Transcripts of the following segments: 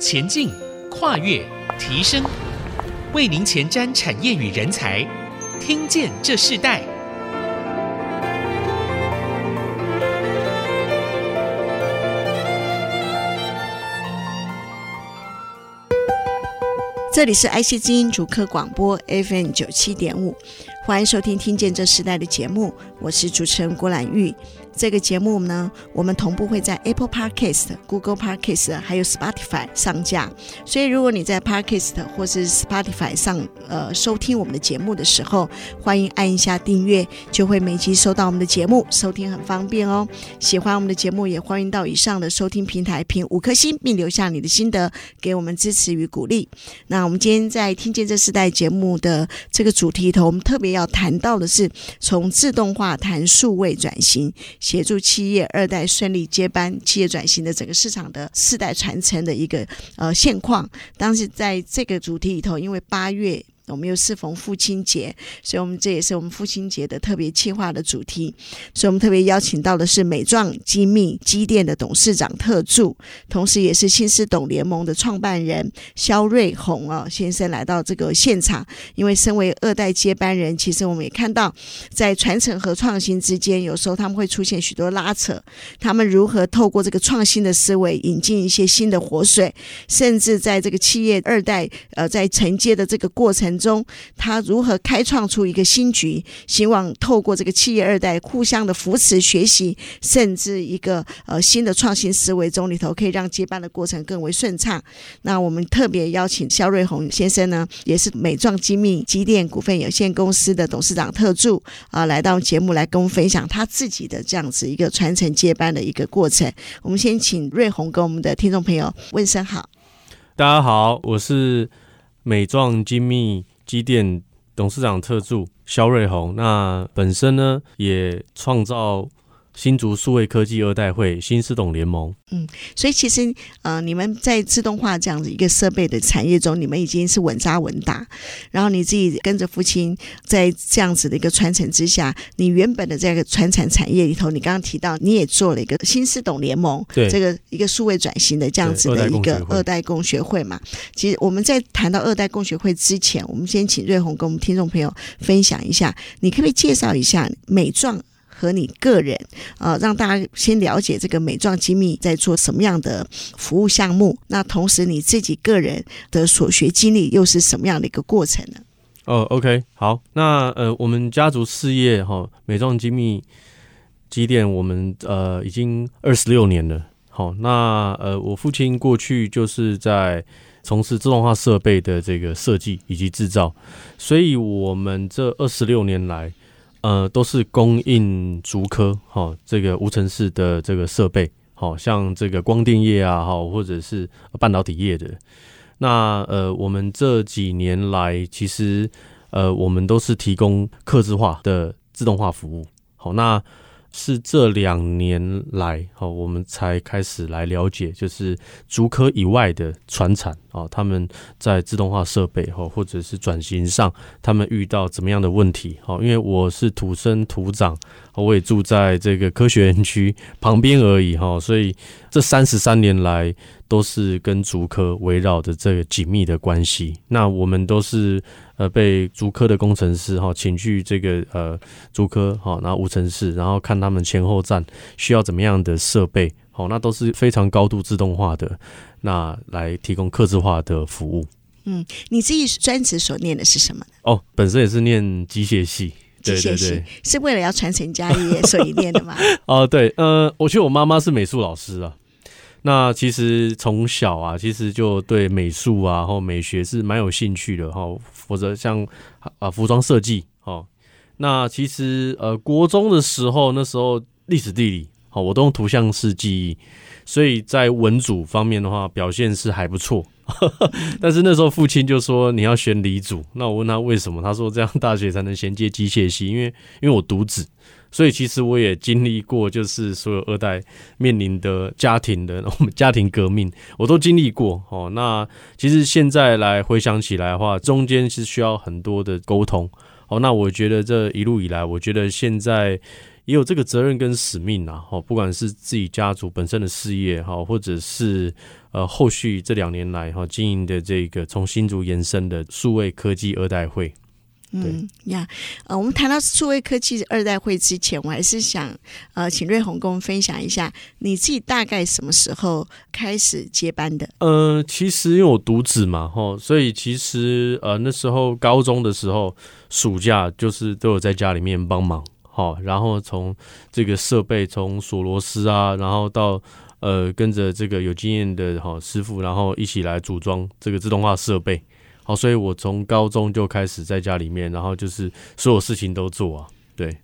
前进、跨越、提升，为您前瞻产业与人才。听见这世代。这里是 IC 之音主客广播 FM 九七点五，欢迎收听《听见这世代》的节目，我是主持人郭兰玉。这个节目呢，我们同步会在 Apple Podcast、Google Podcast 还有 Spotify 上架。所以，如果你在 Podcast 或是 Spotify 上呃收听我们的节目的时候，欢迎按一下订阅，就会每集收到我们的节目，收听很方便哦。喜欢我们的节目，也欢迎到以上的收听平台评五颗星，并留下你的心得，给我们支持与鼓励。那我们今天在听见这四代节目的这个主题头，我们特别要谈到的是从自动化谈数位转型。协助企业二代顺利接班，企业转型的整个市场的世代传承的一个呃现况。当时在这个主题里头，因为八月。我们又适逢父亲节，所以我们这也是我们父亲节的特别企划的主题。所以我们特别邀请到的是美壮精密机电的董事长特助，同时也是新思董联盟的创办人肖瑞红啊先生来到这个现场。因为身为二代接班人，其实我们也看到在传承和创新之间，有时候他们会出现许多拉扯。他们如何透过这个创新的思维，引进一些新的活水，甚至在这个企业二代呃在承接的这个过程中，他如何开创出一个新局？希望透过这个企业二代互相的扶持、学习，甚至一个呃新的创新思维中里头，可以让接班的过程更为顺畅。那我们特别邀请肖瑞红先生呢，也是美壮精密机电股份有限公司的董事长特助啊、来到节目来跟我们分享他自己的这样子一个传承接班的一个过程。我们先请瑞红跟我们的听众朋友问声好。大家好，我是美壮精密。机电董事长特助肖瑞红，那本身呢也创造新竹数位科技二代会新思董联盟。嗯，所以其实呃，你们在自动化这样子一个设备的产业中，你们已经是稳扎稳打。然后你自己跟着父亲在这样子的一个传承之下，你原本的这个传产产业里头，你刚刚提到你也做了一个新思董联盟，对这个一个数位转型的这样子的一个二代共学会嘛。其实我们在谈到二代共学会之前，我们先请瑞红跟我们听众朋友分享一下，你可不可以介绍一下美壮？和你个人，呃，让大家先了解这个美壮精密在做什么样的服务项目。那同时你自己个人的所学经历又是什么样的一个过程呢？哦，OK，好，那呃，我们家族事业哈，美壮精密机电，我们呃已经二十六年了。好，那呃，我父亲过去就是在从事自动化设备的这个设计以及制造，所以我们这二十六年来。呃，都是供应竹科哈，这个无尘室的这个设备，好像这个光电业啊，哈，或者是半导体业的。那呃，我们这几年来，其实呃，我们都是提供客制化的自动化服务。好，那。是这两年来，哈，我们才开始来了解，就是竹科以外的传产啊，他们在自动化设备哈，或者是转型上，他们遇到怎么样的问题？哈，因为我是土生土长，我也住在这个科学园区旁边而已，哈，所以这三十三年来都是跟竹科围绕着这个紧密的关系。那我们都是。呃，被竹科的工程师哈请去这个呃竹科哈，然后无尘室，然后看他们前后站需要怎么样的设备，好，那都是非常高度自动化的，那来提供客制化的服务。嗯，你自己专职所念的是什么呢？哦，本身也是念机械系，机械系是为了要传承家业所以念的吗？哦，对，呃，我觉得我妈妈是美术老师啊。那其实从小啊，其实就对美术啊，或美学是蛮有兴趣的哈。或者像啊服装设计哦，那其实呃国中的时候，那时候历史地理好，我都用图像式记忆，所以在文组方面的话表现是还不错。但是那时候父亲就说你要选理组，那我问他为什么，他说这样大学才能衔接机械系，因为因为我独子。所以其实我也经历过，就是所有二代面临的家庭的我们家庭革命，我都经历过 哦。那其实现在来回想起来的话，中间是需要很多的沟通哦。那我觉得这一路以来，我觉得现在也有这个责任跟使命啊，哦，不管是自己家族本身的事业哈，或者是呃后续这两年来哈经营的这个从新竹延伸的数位科技二代会。嗯呀，呃，我们谈到数位科技二代会之前，我还是想呃，请瑞红跟我们分享一下你自己大概什么时候开始接班的？呃，其实因为我独子嘛，哈，所以其实呃那时候高中的时候，暑假就是都有在家里面帮忙，好，然后从这个设备从锁螺丝啊，然后到呃跟着这个有经验的哈师傅，然后一起来组装这个自动化设备。好，所以我从高中就开始在家里面，然后就是所有事情都做啊，对，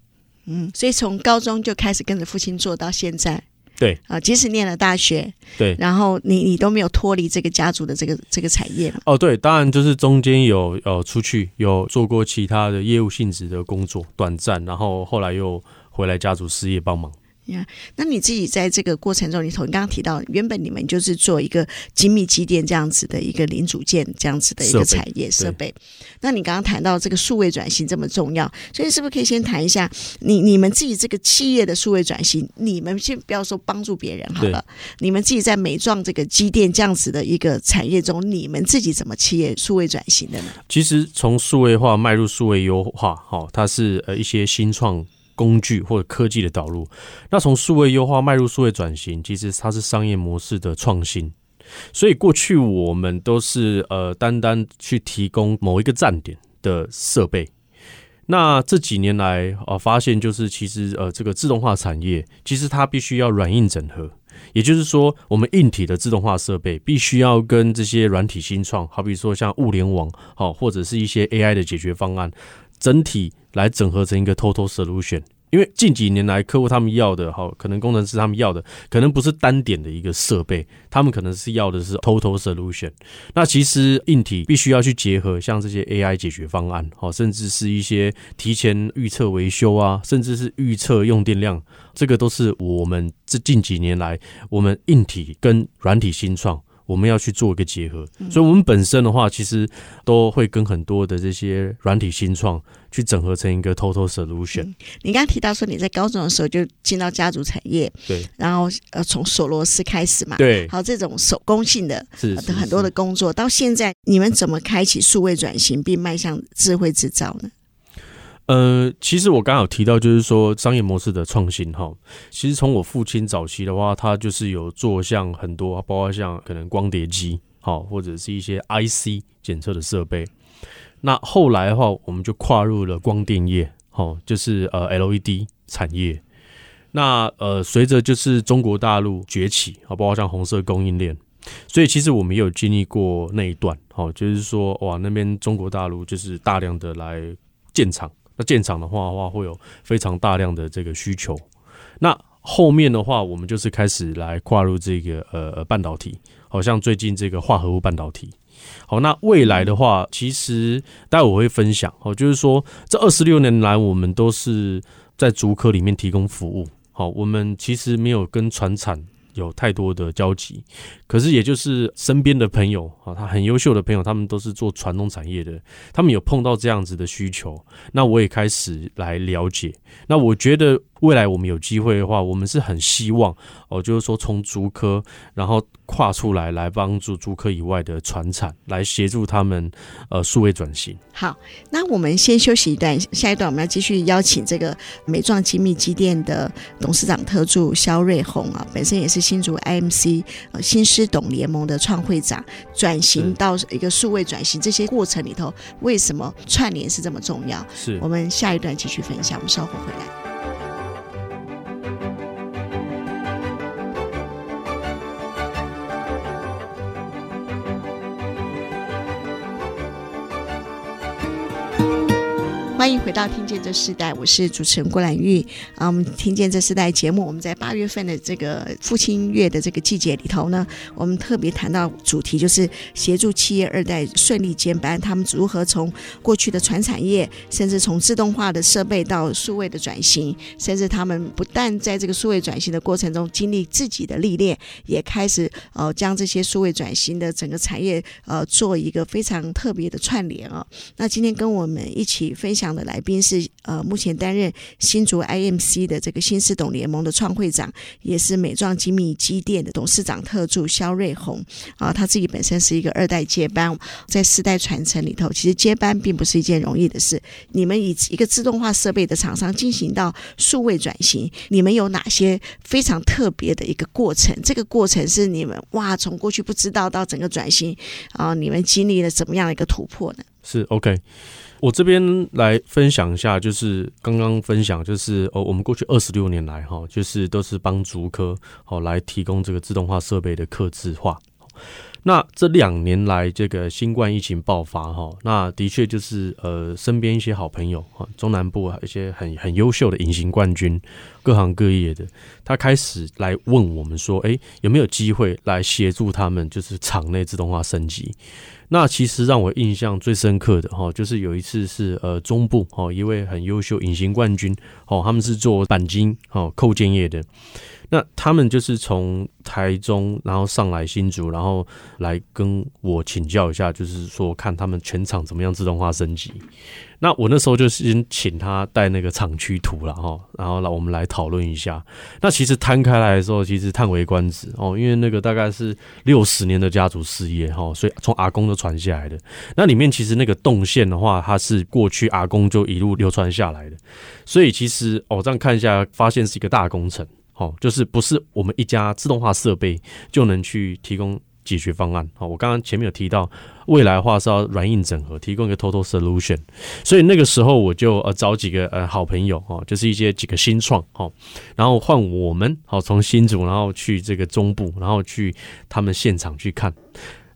嗯，所以从高中就开始跟着父亲做到现在，对。啊，即使念了大学，对，然后你你都没有脱离这个家族的这个这个产业哦，对，当然就是中间有呃出去有做过其他的业务性质的工作，短暂，然后后来又回来家族事业帮忙。呀、yeah，那你自己在这个过程中，你从你刚刚提到，原本你们就是做一个精密机电这样子的一个零组件这样子的一个产业设备，那你刚刚谈到这个数位转型这么重要，所以是不是可以先谈一下你你们自己这个企业的数位转型？你们先不要说帮助别人好了，你们自己在美壮这个机电这样子的一个产业中，你们自己怎么企业数位转型的呢？其实从数位化迈入数位优化，哈，它是呃一些新创。工具或者科技的导入，那从数位优化迈入数位转型，其实它是商业模式的创新。所以过去我们都是呃单单去提供某一个站点的设备。那这几年来啊、呃，发现就是其实呃这个自动化产业，其实它必须要软硬整合。也就是说，我们硬体的自动化设备必须要跟这些软体新创，好比说像物联网，好或者是一些 AI 的解决方案。整体来整合成一个 total solution，因为近几年来客户他们要的，好，可能工程师他们要的，可能不是单点的一个设备，他们可能是要的是 total solution。那其实硬体必须要去结合像这些 AI 解决方案，好，甚至是一些提前预测维修啊，甚至是预测用电量，这个都是我们这近几年来我们硬体跟软体新创。我们要去做一个结合，所以我们本身的话，其实都会跟很多的这些软体新创去整合成一个 total solution。嗯，你刚刚提到说你在高中的时候就进到家族产业，对，然后呃从锁螺丝开始嘛，对，还有这种手工性的很多的工作，到现在你们怎么开启数位转型并迈向智慧制造呢？呃，其实我刚好提到，就是说商业模式的创新哈。其实从我父亲早期的话，他就是有做像很多，包括像可能光碟机，好或者是一些 IC 检测的设备。那后来的话，我们就跨入了光电业，好，就是呃 LED 产业。那呃，随着就是中国大陆崛起，好，包括像红色供应链，所以其实我们也有经历过那一段，好，就是说哇，那边中国大陆就是大量的来建厂。那建厂的话的话，会有非常大量的这个需求。那后面的话，我们就是开始来跨入这个呃半导体，好像最近这个化合物半导体。好，那未来的话，其实待会我会分享。好，就是说这二十六年来，我们都是在竹科里面提供服务。好，我们其实没有跟船产有太多的交集。可是，也就是身边的朋友啊，他很优秀的朋友，他们都是做传统产业的，他们有碰到这样子的需求，那我也开始来了解。那我觉得未来我们有机会的话，我们是很希望哦，就是说从竹科，然后跨出来，来帮助竹科以外的传产，来协助他们呃数位转型。好，那我们先休息一段，下一段我们要继续邀请这个美壮精密机电的董事长特助肖瑞红啊，本身也是新竹 IMC 呃新。师董联盟的创会长，转型到一个数位转型，这些过程里头，为什么串联是这么重要？是我们下一段继续分享，我们稍后回来。欢迎回到《听见这世代》，我是主持人郭兰玉啊。我们《听见这世代》节目，我们在八月份的这个父亲月的这个季节里头呢，我们特别谈到主题，就是协助企业二代顺利接班，他们如何从过去的传产业，甚至从自动化的设备到数位的转型，甚至他们不但在这个数位转型的过程中经历自己的历练，也开始呃将这些数位转型的整个产业呃做一个非常特别的串联啊。那今天跟我们一起分享。的来宾是呃，目前担任新竹 IMC 的这个新思董联盟的创会长，也是美壮精密机电的董事长特助肖瑞红啊，他自己本身是一个二代接班，在世代传承里头，其实接班并不是一件容易的事。你们以一个自动化设备的厂商进行到数位转型，你们有哪些非常特别的一个过程？这个过程是你们哇，从过去不知道到整个转型啊，你们经历了怎么样的一个突破呢？是 OK，我这边来分享一下，就是刚刚分享，就是哦，我们过去二十六年来哈，就是都是帮竹科好来提供这个自动化设备的客制化。那这两年来，这个新冠疫情爆发哈，那的确就是呃，身边一些好朋友哈，中南部啊一些很很优秀的隐形冠军，各行各业的，他开始来问我们说，诶，有没有机会来协助他们，就是厂内自动化升级？那其实让我印象最深刻的哈，就是有一次是呃中部哈一位很优秀隐形冠军哦，他们是做钣金哦扣件业的。那他们就是从台中，然后上来新竹，然后来跟我请教一下，就是说看他们全厂怎么样自动化升级。那我那时候就先请他带那个厂区图了哈，然后来我们来讨论一下。那其实摊开来的时候，其实叹为观止哦，因为那个大概是六十年的家族事业哈，所以从阿公都传下来的。那里面其实那个动线的话，它是过去阿公就一路流传下来的，所以其实哦这样看一下，发现是一个大工程。好，就是不是我们一家自动化设备就能去提供解决方案。好，我刚刚前面有提到，未来的话是要软硬整合，提供一个 total solution。所以那个时候我就呃找几个呃好朋友哦，就是一些几个新创哦，然后换我们好从新组，然后去这个中部，然后去他们现场去看。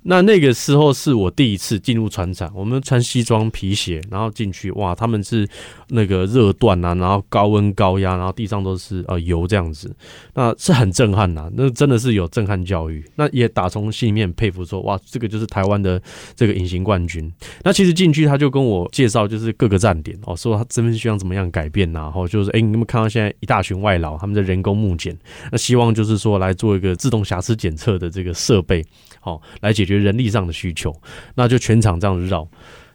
那那个时候是我第一次进入船厂，我们穿西装皮鞋，然后进去，哇，他们是那个热锻啊，然后高温高压，然后地上都是呃油这样子，那是很震撼呐，那真的是有震撼教育，那也打从心里面佩服说，哇，这个就是台湾的这个隐形冠军。那其实进去他就跟我介绍，就是各个站点哦，说他这边需要怎么样改变呐，然后就是哎，你们看到现在一大群外劳，他们在人工目检，那希望就是说来做一个自动瑕疵检测的这个设备。好，来解决人力上的需求，那就全场这样子绕。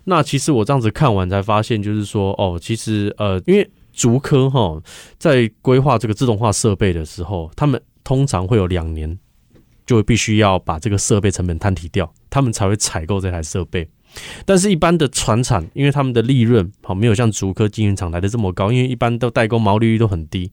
那其实我这样子看完才发现，就是说，哦，其实呃，因为竹科哈在规划这个自动化设备的时候，他们通常会有两年，就必须要把这个设备成本摊提掉，他们才会采购这台设备。但是，一般的船厂，因为他们的利润好没有像竹科晶圆厂来的这么高，因为一般都代工毛利率都很低，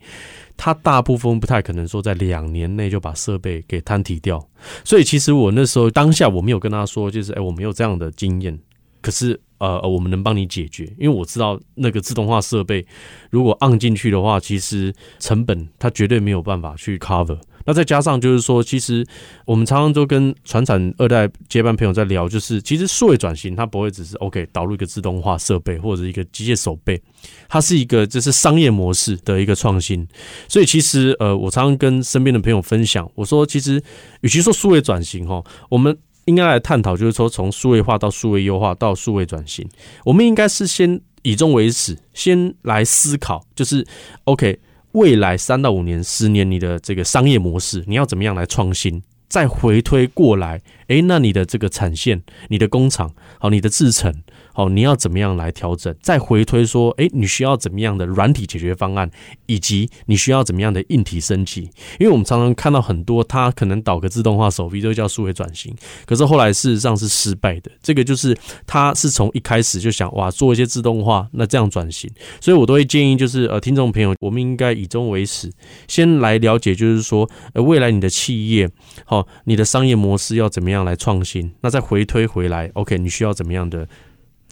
它大部分不太可能说在两年内就把设备给摊提掉。所以，其实我那时候当下我没有跟他说，就是哎，我没有这样的经验。可是，呃，我们能帮你解决，因为我知道那个自动化设备如果按进去的话，其实成本它绝对没有办法去 cover。那再加上就是说，其实我们常常都跟传产二代接班朋友在聊，就是其实数位转型它不会只是 OK 导入一个自动化设备或者一个机械手背，它是一个就是商业模式的一个创新。所以其实呃，我常常跟身边的朋友分享，我说其实与其说数位转型哈，我们应该来探讨就是说从数位化到数位优化到数位转型，我们应该是先以终为始，先来思考就是 OK。未来三到五年、十年，你的这个商业模式，你要怎么样来创新？再回推过来，诶，那你的这个产线、你的工厂、好，你的制程。好，你要怎么样来调整？再回推说，哎，你需要怎么样的软体解决方案，以及你需要怎么样的硬体升级？因为我们常常看到很多，它可能导个自动化手臂都叫数位转型，可是后来事实上是失败的。这个就是他是从一开始就想哇做一些自动化，那这样转型。所以我都会建议，就是呃，听众朋友，我们应该以终为始，先来了解，就是说，呃，未来你的企业，好，你的商业模式要怎么样来创新？那再回推回来，OK，你需要怎么样的？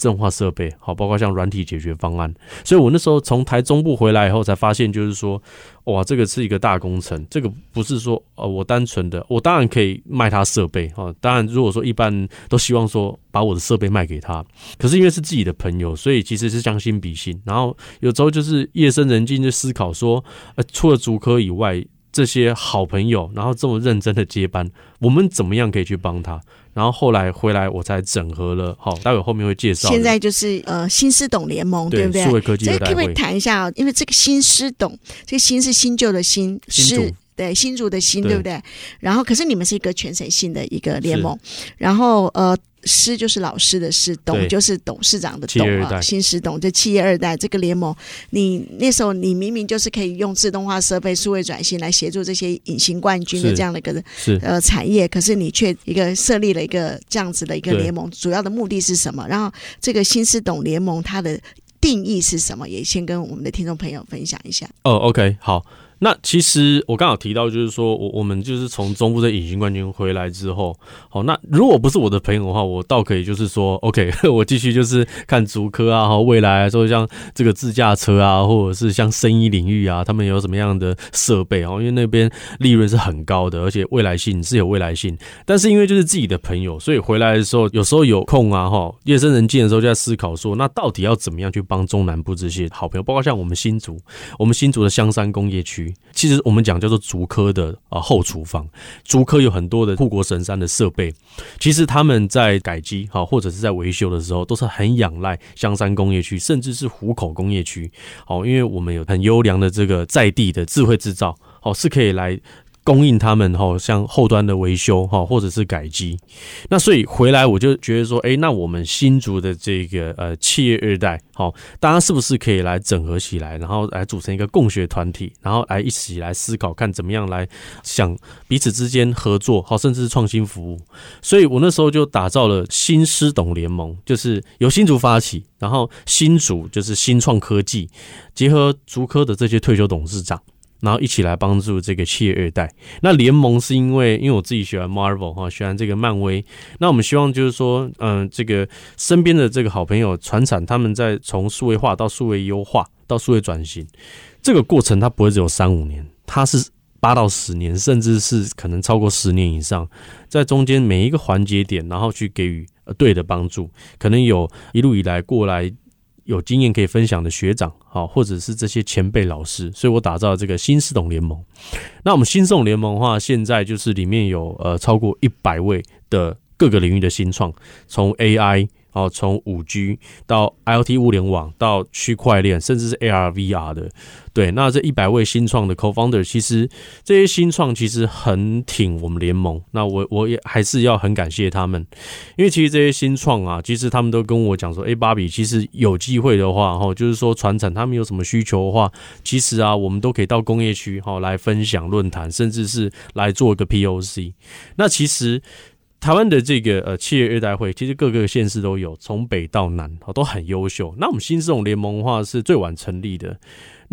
自动化设备好，包括像软体解决方案，所以我那时候从台中部回来以后，才发现就是说，哇，这个是一个大工程，这个不是说呃，我单纯的，我当然可以卖他设备哈，当然如果说一般都希望说把我的设备卖给他，可是因为是自己的朋友，所以其实是将心比心，然后有时候就是夜深人静就思考说，呃，除了竹科以外，这些好朋友，然后这么认真的接班，我们怎么样可以去帮他？然后后来回来，我才整合了。好，待会后面会介绍。现在就是呃新思董联盟，对，对不对？数位科技的这可不可以谈一下？因为这个新思董，这个新是新旧的新，新主是对新竹的新，对不对？然后可是你们是一个全省性的一个联盟，然后呃师就是老师的师，董就是董事长的董啊，新师董这企业二代这个联盟，你那时候你明明就是可以用自动化设备、数位转型来协助这些隐形冠军的这样的一个呃产业，可是你却一个设立了一个这样子的一个联盟，主要的目的是什么？然后这个新师董联盟它的定义是什么？也先跟我们的听众朋友分享一下。哦，OK，好。那其实我刚好提到，就是说我我们就是从中部的隐形冠军回来之后，好，那如果不是我的朋友的话，我倒可以就是说，OK，我继续就是看足科啊，和未来说像这个自驾车啊，或者是像生意领域啊，他们有什么样的设备哦，因为那边利润是很高的，而且未来性是有未来性。但是因为就是自己的朋友，所以回来的时候有时候有空啊，哈，夜深人静的时候就在思考说，那到底要怎么样去帮中南部这些好朋友，包括像我们新竹，我们新竹的香山工业区。其实我们讲叫做竹科的啊后厨房，竹科有很多的护国神山的设备，其实他们在改机哈或者是在维修的时候，都是很仰赖香山工业区，甚至是湖口工业区，好，因为我们有很优良的这个在地的智慧制造，好是可以来。供应他们哈，像后端的维修哈，或者是改机，那所以回来我就觉得说，哎，那我们新竹的这个呃企业二代，好，大家是不是可以来整合起来，然后来组成一个共学团体，然后来一起来思考，看怎么样来想彼此之间合作，好，甚至是创新服务。所以我那时候就打造了新师董联盟，就是由新竹发起，然后新竹就是新创科技，结合竹科的这些退休董事长。然后一起来帮助这个企业二代。那联盟是因为，因为我自己喜欢 Marvel 哈，喜欢这个漫威。那我们希望就是说，嗯，这个身边的这个好朋友传产，他们在从数位化到数位优化到数位转型这个过程，它不会只有三五年，它是八到十年，甚至是可能超过十年以上，在中间每一个环节点，然后去给予呃对的帮助，可能有一路以来过来。有经验可以分享的学长，好，或者是这些前辈老师，所以我打造这个新师董联盟。那我们新师董联盟的话，现在就是里面有呃超过一百位的各个领域的新创，从 AI。哦，从五 G 到 IoT 物联网到区块链，甚至是 AR、VR 的，对，那这一百位新创的 Co-founder，其实这些新创其实很挺我们联盟。那我我也还是要很感谢他们，因为其实这些新创啊，其实他们都跟我讲说，哎，芭比，其实有机会的话，哈，就是说传产他们有什么需求的话，其实啊，我们都可以到工业区哈来分享论坛，甚至是来做一个 POC。那其实。台湾的这个呃企业二代会，其实各个县市都有，从北到南哦都很优秀。那我们新师董联盟的话是最晚成立的。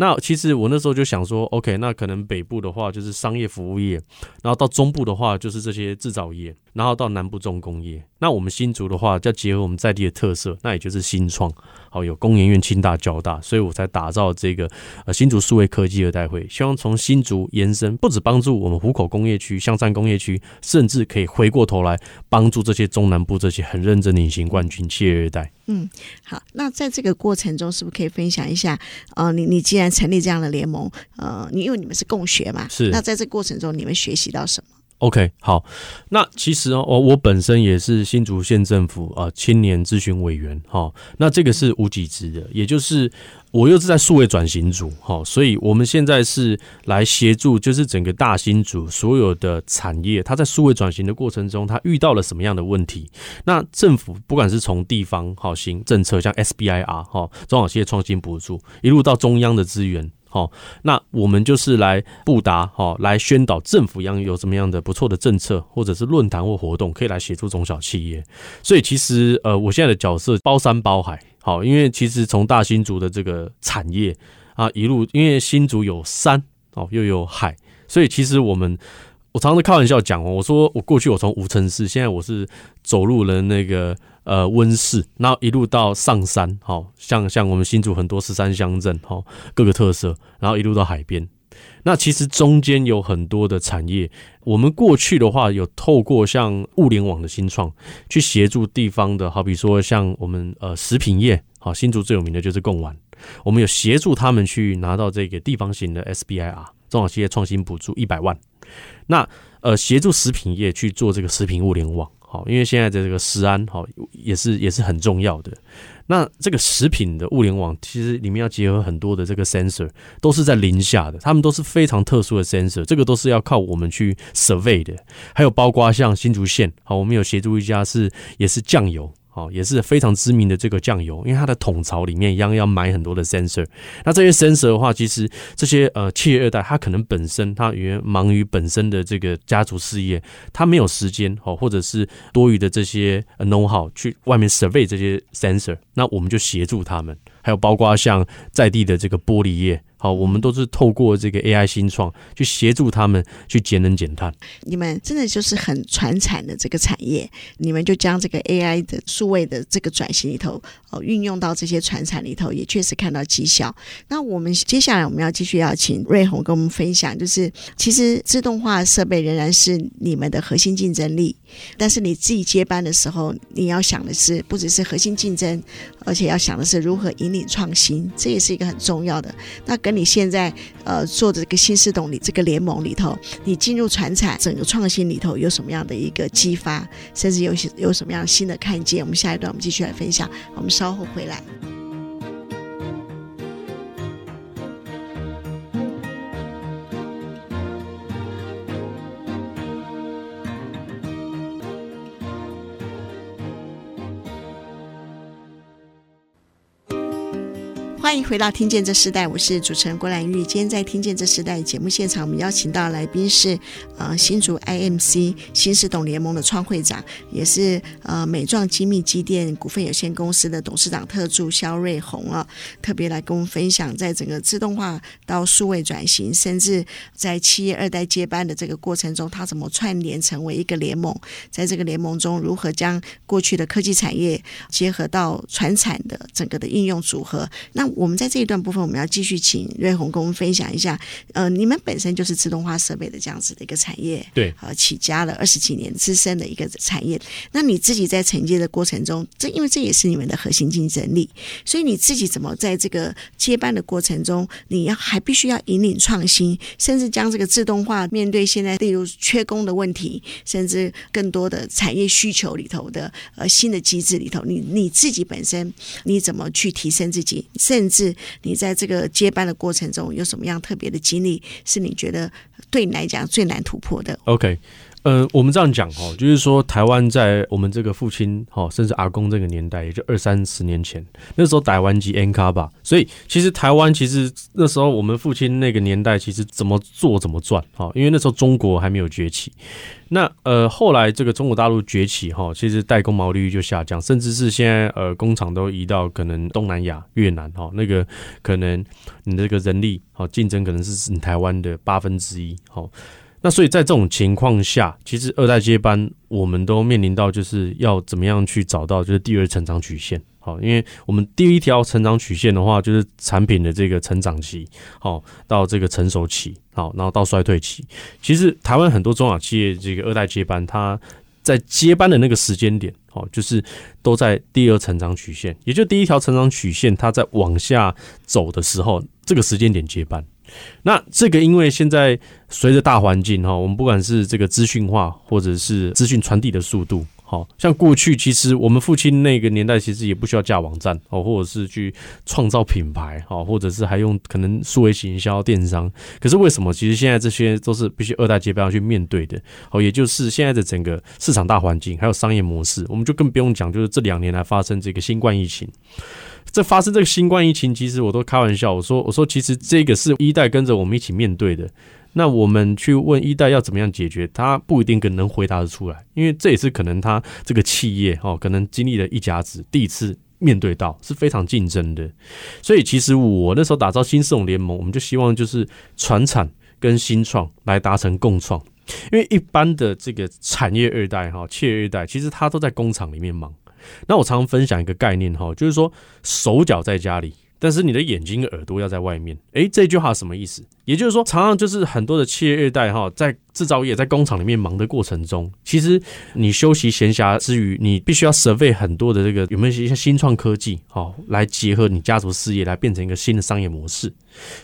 那其实我那时候就想说，OK，那可能北部的话就是商业服务业，然后到中部的话就是这些制造业，然后到南部重工业。那我们新竹的话，就要结合我们在地的特色，那也就是新创，好有工研院、清大、交大，所以我才打造这个呃新竹数位科技二代会，希望从新竹延伸，不止帮助我们湖口工业区、香山工业区，甚至可以回过头来帮助这些中南部这些很认真的隐形冠军企业二代。嗯，好，那在这个过程中，是不是可以分享一下？呃，你你既然成立这样的联盟，呃，你因为你们是共学嘛，是。那在这过程中，你们学习到什么？OK，好，那其实哦，我本身也是新竹县政府啊、呃、青年咨询委员，哈、哦，那这个是无给职的，也就是。我又是在数位转型组，哈，所以我们现在是来协助，就是整个大新组所有的产业，它在数位转型的过程中，它遇到了什么样的问题？那政府不管是从地方好新政策，像 SBIR 哈，中小企业创新补助，一路到中央的资源，好，那我们就是来布达，哈，来宣导政府要有什么样的不错的政策，或者是论坛或活动，可以来协助中小企业。所以其实，呃，我现在的角色包山包海。好，因为其实从大新竹的这个产业啊，一路因为新竹有山哦，又有海，所以其实我们我常常开玩笑讲哦，我说我过去我从无尘市，现在我是走入了那个呃温室，然后一路到上山，好像像我们新竹很多十三乡镇，好各个特色，然后一路到海边。那其实中间有很多的产业，我们过去的话有透过像物联网的新创去协助地方的，好比说像我们呃食品业，好新竹最有名的就是贡丸，我们有协助他们去拿到这个地方型的 SBIR 中小企业创新补助一百万，那呃，协助食品业去做这个食品物联网，好，因为现在的这个食安好也是也是很重要的。那这个食品的物联网其实里面要结合很多的这个 sensor，都是在零下的，他们都是非常特殊的 sensor，这个都是要靠我们去 survey 的。还有包括像新竹县，好，我们有协助一家是也是酱油。哦，也是非常知名的这个酱油，因为它的桶槽里面一样要买很多的 sensor。那这些 sensor 的话，其实这些呃企业二代，他可能本身他原忙于本身的这个家族事业，他没有时间哦，或者是多余的这些 know how 去外面 survey 这些 sensor，那我们就协助他们。还有包括像在地的这个玻璃业。好，我们都是透过这个 AI 新创去协助他们去节能减碳。你们真的就是很传产的这个产业，你们就将这个 AI 的数位的这个转型里头，哦，运用到这些传产里头，也确实看到绩效。那我们接下来我们要继续要请瑞红跟我们分享，就是其实自动化设备仍然是你们的核心竞争力，但是你自己接班的时候，你要想的是不只是核心竞争，而且要想的是如何引领创新，这也是一个很重要的。那跟你现在呃做的这个新思动力这个联盟里头，你进入传产整个创新里头有什么样的一个激发，甚至有些有什么样新的看见？我们下一段我们继续来分享，我们稍后回来。欢迎回到《听见这时代》，我是主持人郭兰玉。今天在《听见这时代》节目现场，我们邀请到来宾是呃新竹 IMC 新视董联盟的创会长，也是呃美壮精密机电股份有限公司的董事长特助肖瑞红啊，特别来跟我们分享，在整个自动化到数位转型，甚至在企业二代接班的这个过程中，他怎么串联成为一个联盟，在这个联盟中如何将过去的科技产业结合到传产的整个的应用组合，那。我们在这一段部分，我们要继续请瑞红跟我们分享一下。呃，你们本身就是自动化设备的这样子的一个产业，对，呃，起家了二十几年，资深的一个产业。那你自己在承接的过程中，这因为这也是你们的核心竞争力，所以你自己怎么在这个接班的过程中，你要还必须要引领创新，甚至将这个自动化面对现在例如缺工的问题，甚至更多的产业需求里头的呃新的机制里头，你你自己本身你怎么去提升自己，甚你在这个接班的过程中有什么样特别的经历，是你觉得对你来讲最难突破的？OK，呃，我们这样讲哦，就是说台湾在我们这个父亲哈，甚至阿公这个年代，也就二三十年前，那时候台湾机 N 卡吧，所以其实台湾其实那时候我们父亲那个年代，其实怎么做怎么赚哈，因为那时候中国还没有崛起。那呃，后来这个中国大陆崛起哈，其实代工毛利率就下降，甚至是现在呃工厂都移到可能东南亚、越南哈，那个可能你这个人力好竞争可能是你台湾的八分之一好。那所以在这种情况下，其实二代接班我们都面临到就是要怎么样去找到就是第二成长曲线。好，因为我们第一条成长曲线的话，就是产品的这个成长期，好到这个成熟期，好，然后到衰退期。其实台湾很多中小企业这个二代接班，它在接班的那个时间点，好，就是都在第二成长曲线，也就第一条成长曲线，它在往下走的时候，这个时间点接班。那这个因为现在随着大环境哈，我们不管是这个资讯化，或者是资讯传递的速度。好像过去其实我们父亲那个年代，其实也不需要架网站哦，或者是去创造品牌哦，或者是还用可能数位行销电商。可是为什么？其实现在这些都是必须二代接班要去面对的哦，也就是现在的整个市场大环境还有商业模式，我们就更不用讲，就是这两年来发生这个新冠疫情。这发生这个新冠疫情，其实我都开玩笑，我说我说其实这个是一代跟着我们一起面对的。那我们去问一代要怎么样解决，他不一定可能回答得出来，因为这也是可能他这个企业哦，可能经历了一甲子，第一次面对到是非常竞争的。所以其实我那时候打造新视董联盟，我们就希望就是传产跟新创来达成共创，因为一般的这个产业二代哈，企业二代其实他都在工厂里面忙。那我常常分享一个概念哈，就是说手脚在家里。但是你的眼睛耳朵要在外面。诶，这句话什么意思？也就是说，常常就是很多的企业二代哈，在制造业、在工厂里面忙的过程中，其实你休息闲暇之余，你必须要 survey 很多的这个有没有一些新创科技，好来结合你家族事业，来变成一个新的商业模式。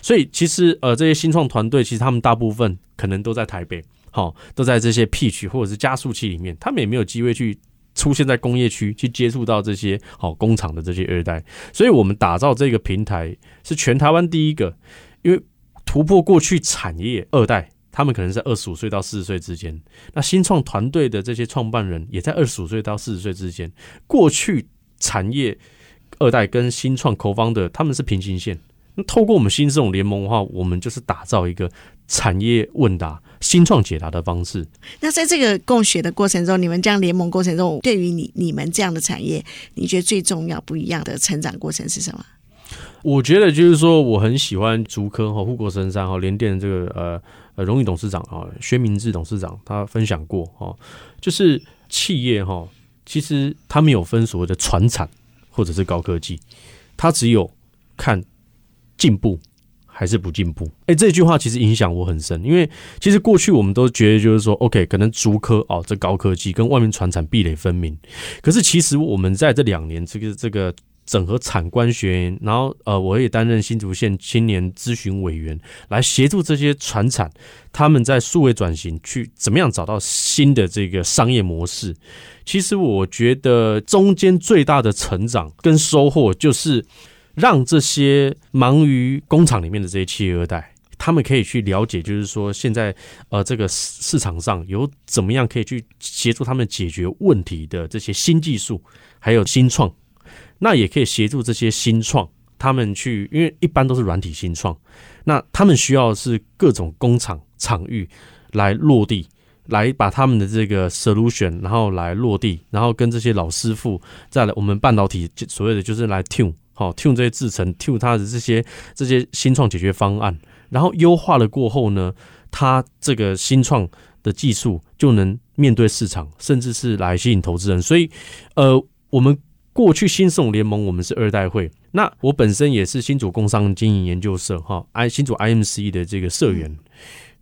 所以，其实呃，这些新创团队其实他们大部分可能都在台北，好都在这些 Peach 或者是加速器里面，他们也没有机会去。出现在工业区去接触到这些好工厂的这些二代，所以我们打造这个平台是全台湾第一个，因为突破过去产业二代，他们可能在二十五岁到四十岁之间，那新创团队的这些创办人也在二十五岁到四十岁之间。过去产业二代跟新创 co-founder 他们是平行线，那透过我们新这种联盟的话，我们就是打造一个产业问答。新创解答的方式。那在这个共学的过程中，你们这样联盟过程中，对于你你们这样的产业，你觉得最重要不一样的成长过程是什么？我觉得就是说，我很喜欢竹科和护国神山哈联电这个呃呃荣誉董事长啊薛明志董事长他分享过哈，就是企业哈其实他没有分所谓的传产或者是高科技，他只有看进步。还是不进步？哎、欸，这句话其实影响我很深，因为其实过去我们都觉得就是说，OK，可能竹科哦，这高科技跟外面传产壁垒分明。可是其实我们在这两年，这个这个整合产官学，然后呃，我也担任新竹县青年咨询委员，来协助这些传产他们在数位转型，去怎么样找到新的这个商业模式。其实我觉得中间最大的成长跟收获就是。让这些忙于工厂里面的这些企业二代，他们可以去了解，就是说现在呃这个市场上有怎么样可以去协助他们解决问题的这些新技术，还有新创，那也可以协助这些新创他们去，因为一般都是软体新创，那他们需要是各种工厂场域来落地，来把他们的这个 solution 然后来落地，然后跟这些老师傅再来我们半导体所谓的就是来 tune。好，tune 这些制成，tune 它的这些这些新创解决方案，然后优化了过后呢，它这个新创的技术就能面对市场，甚至是来吸引投资人。所以，呃，我们过去新宋联盟，我们是二代会。那我本身也是新竹工商经营研究社哈，I 新竹 IMC 的这个社员。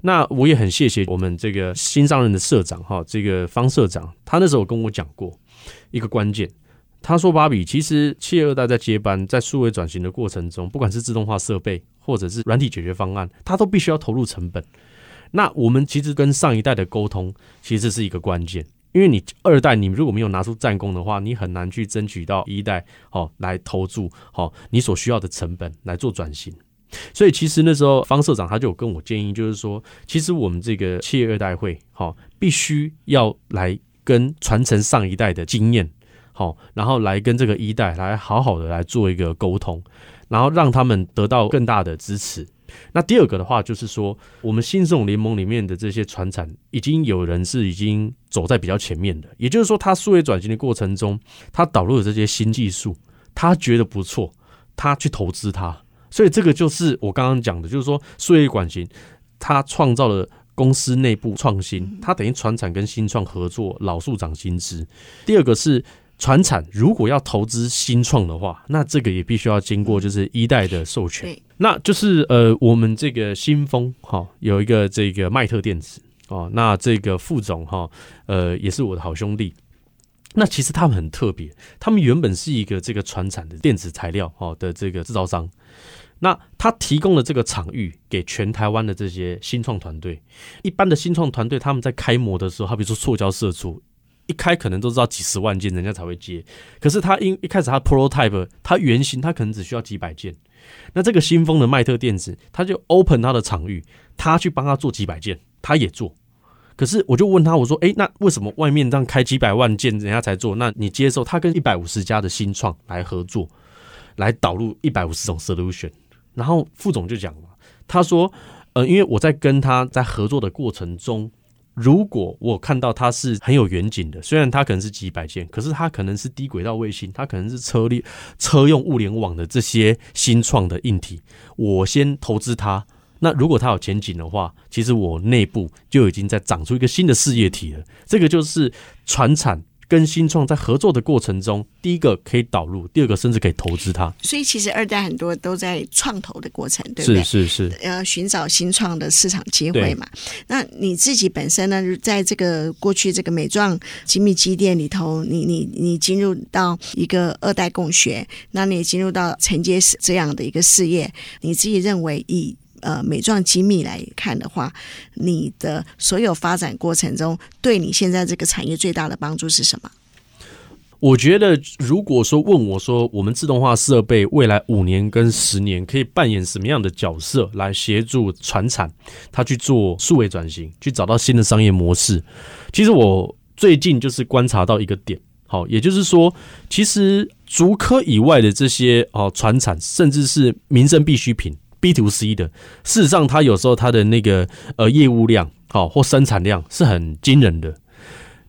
那我也很谢谢我们这个新上任的社长哈，这个方社长，他那时候跟我讲过一个关键。他说：“芭比，其实企业二代在接班，在数位转型的过程中，不管是自动化设备或者是软体解决方案，他都必须要投入成本。那我们其实跟上一代的沟通，其实是一个关键，因为你二代你如果没有拿出战功的话，你很难去争取到一代好来投注好你所需要的成本来做转型。所以其实那时候方社长他就有跟我建议，就是说，其实我们这个企业二代会好必须要来跟传承上一代的经验。”好，然后来跟这个一代来好好的来做一个沟通，然后让他们得到更大的支持。那第二个的话，就是说我们新这种联盟里面的这些传产，已经有人是已经走在比较前面的，也就是说，他数位转型的过程中，他导入了这些新技术，他觉得不错，他去投资它。所以这个就是我刚刚讲的，就是说数位转型，他创造了公司内部创新，他等于传产跟新创合作，老树长新枝。第二个是。传产如果要投资新创的话，那这个也必须要经过就是一代的授权。那就是呃，我们这个新风哈有一个这个麦特电子哦，那这个副总哈呃也是我的好兄弟。那其实他们很特别，他们原本是一个这个船产的电子材料哈的这个制造商。那他提供了这个场域给全台湾的这些新创团队。一般的新创团队他们在开模的时候，好比如说塑胶射出。一开可能都知道几十万件，人家才会接。可是他因一开始他 prototype，他原型他可能只需要几百件。那这个新风的迈特电子，他就 open 他的场域，他去帮他做几百件，他也做。可是我就问他，我说：“诶，那为什么外面这样开几百万件，人家才做？那你接受他跟一百五十家的新创来合作，来导入一百五十种 solution？” 然后副总就讲了，他说：“呃，因为我在跟他在合作的过程中。”如果我看到它是很有远景的，虽然它可能是几百件，可是它可能是低轨道卫星，它可能是车力车用物联网的这些新创的硬体，我先投资它。那如果它有前景的话，其实我内部就已经在长出一个新的事业体了。这个就是传产跟新创在合作的过程中，第一个可以导入，第二个甚至可以投资它。所以其实二代很多都在创投的过程，对不对？是是是，呃，寻找新创的市场机会嘛。那你自己本身呢，在这个过去这个美壮精密机电里头，你你你进入到一个二代共学，那你进入到承接这样的一个事业，你自己认为以。呃，美壮精密来看的话，你的所有发展过程中，对你现在这个产业最大的帮助是什么？我觉得，如果说问我说，我们自动化设备未来五年跟十年可以扮演什么样的角色，来协助传产他去做数位转型，去找到新的商业模式。其实我最近就是观察到一个点，好，也就是说，其实竹科以外的这些哦传产，甚至是民生必需品。B to C 的，事实上，它有时候它的那个呃业务量，好或生产量是很惊人的。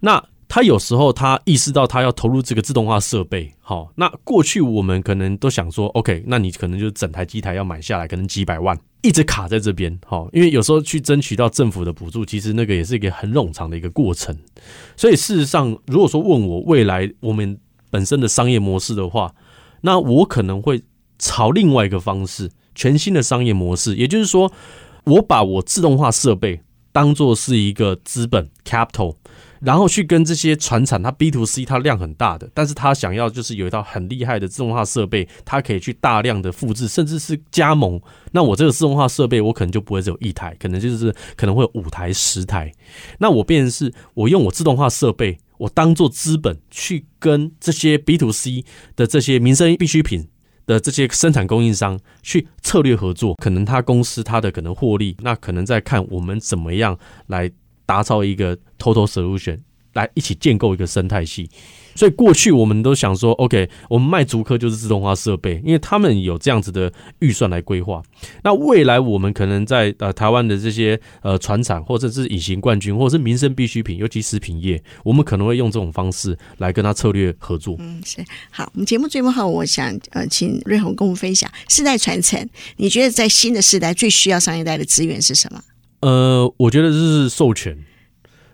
那它有时候它意识到它要投入这个自动化设备，好，那过去我们可能都想说，OK，那你可能就整台机台要买下来，可能几百万，一直卡在这边，好，因为有时候去争取到政府的补助，其实那个也是一个很冗长的一个过程。所以事实上，如果说问我未来我们本身的商业模式的话，那我可能会朝另外一个方式。全新的商业模式，也就是说，我把我自动化设备当做是一个资本 capital，然后去跟这些传产，它 B to C 它量很大的，但是它想要就是有一套很厉害的自动化设备，它可以去大量的复制，甚至是加盟。那我这个自动化设备，我可能就不会只有一台，可能就是可能会有五台、十台。那我变成是我用我自动化设备，我当做资本去跟这些 B to C 的这些民生必需品。的这些生产供应商去策略合作，可能他公司他的可能获利，那可能在看我们怎么样来打造一个 total solution，来一起建构一个生态系。所以过去我们都想说，OK，我们卖竹科就是自动化设备，因为他们有这样子的预算来规划。那未来我们可能在呃台湾的这些呃船厂或者是隐形冠军，或者是民生必需品，尤其食品业，我们可能会用这种方式来跟他策略合作。嗯，是好。我们节目最后，我想呃请瑞红跟我们分享世代传承。你觉得在新的世代最需要上一代的资源是什么？呃，我觉得这是授权。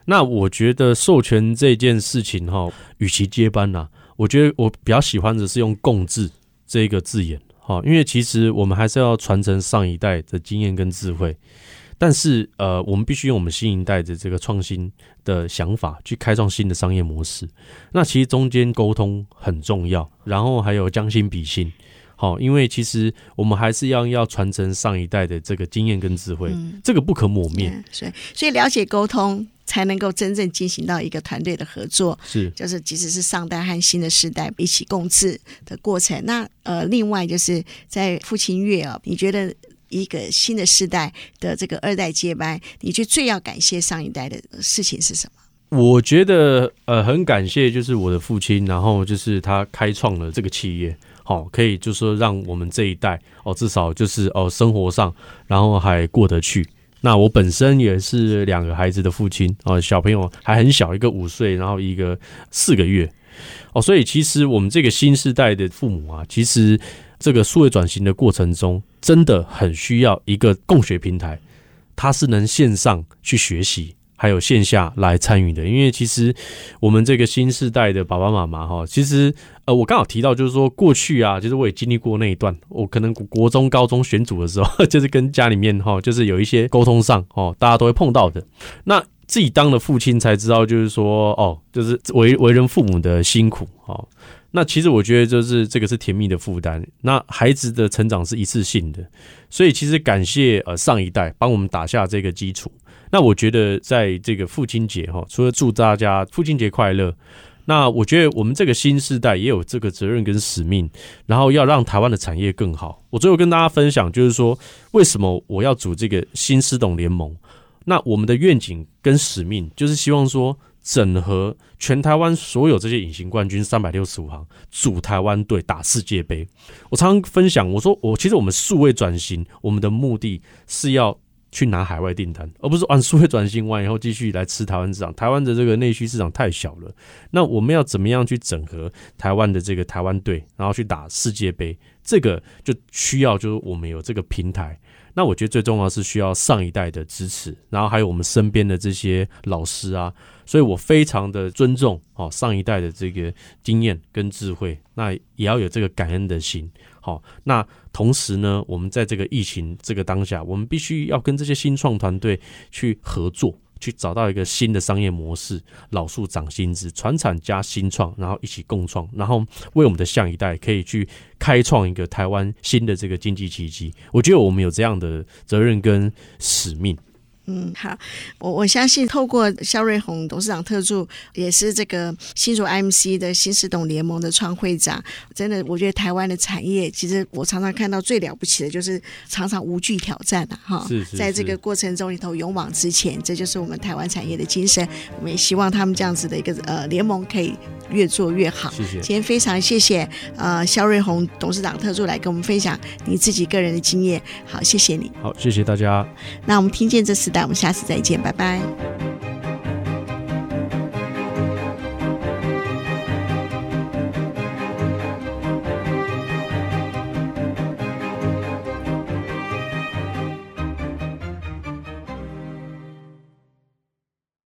那我觉得授权这件事情哈，与其接班呐、啊，我觉得我比较喜欢的是用共治这个字眼哈，因为其实我们还是要传承上一代的经验跟智慧，但是呃，我们必须用我们新一代的这个创新的想法去开创新的商业模式。那其实中间沟通很重要，然后还有将心比心，好，因为其实我们还是要要传承上一代的这个经验跟智慧，嗯、这个不可磨灭。所以，所以了解沟通。才能够真正进行到一个团队的合作，是，就是即使是上代和新的世代一起共治的过程。那呃，另外就是在父亲月啊，你觉得一个新的世代的这个二代接班，你觉得最要感谢上一代的事情是什么？我觉得呃，很感谢就是我的父亲，然后就是他开创了这个企业，好，可以就是说让我们这一代哦，至少就是哦，生活上然后还过得去。那我本身也是两个孩子的父亲哦，小朋友还很小，一个五岁，然后一个四个月哦，所以其实我们这个新时代的父母啊，其实这个数位转型的过程中，真的很需要一个共学平台，它是能线上去学习。还有线下来参与的，因为其实我们这个新世代的爸爸妈妈哈，其实呃，我刚好提到就是说过去啊，就是我也经历过那一段，我可能国中、高中选组的时候，就是跟家里面哈，就是有一些沟通上哦，大家都会碰到的。那自己当了父亲才知道，就是说哦，就是为为人父母的辛苦哦。那其实我觉得就是这个是甜蜜的负担。那孩子的成长是一次性的，所以其实感谢呃上一代帮我们打下这个基础。那我觉得在这个父亲节哈，除了祝大家父亲节快乐，那我觉得我们这个新世代也有这个责任跟使命，然后要让台湾的产业更好。我最后跟大家分享，就是说为什么我要组这个新思董联盟？那我们的愿景跟使命就是希望说。整合全台湾所有这些隐形冠军三百六十五行，组台湾队打世界杯。我常常分享，我说我其实我们数位转型，我们的目的是要去拿海外订单，而不是按数位转型完以后继续来吃台湾市场。台湾的这个内需市场太小了，那我们要怎么样去整合台湾的这个台湾队，然后去打世界杯？这个就需要就是我们有这个平台。那我觉得最重要是需要上一代的支持，然后还有我们身边的这些老师啊，所以我非常的尊重哦上一代的这个经验跟智慧，那也要有这个感恩的心。好，那同时呢，我们在这个疫情这个当下，我们必须要跟这些新创团队去合作。去找到一个新的商业模式，老树长新枝，传产加新创，然后一起共创，然后为我们的下一代可以去开创一个台湾新的这个经济奇迹。我觉得我们有这样的责任跟使命。嗯，好，我我相信透过肖瑞红董事长特助，也是这个新竹 IMC 的新时董联盟的创会长，真的，我觉得台湾的产业，其实我常常看到最了不起的就是常常无惧挑战的、啊、哈，是是是在这个过程中里头勇往直前，这就是我们台湾产业的精神。我们也希望他们这样子的一个呃联盟可以越做越好。谢谢。今天非常谢谢呃肖瑞红董事长特助来跟我们分享你自己个人的经验。好，谢谢你。好，谢谢大家。那我们听见这时代。那我们下次再见拜拜。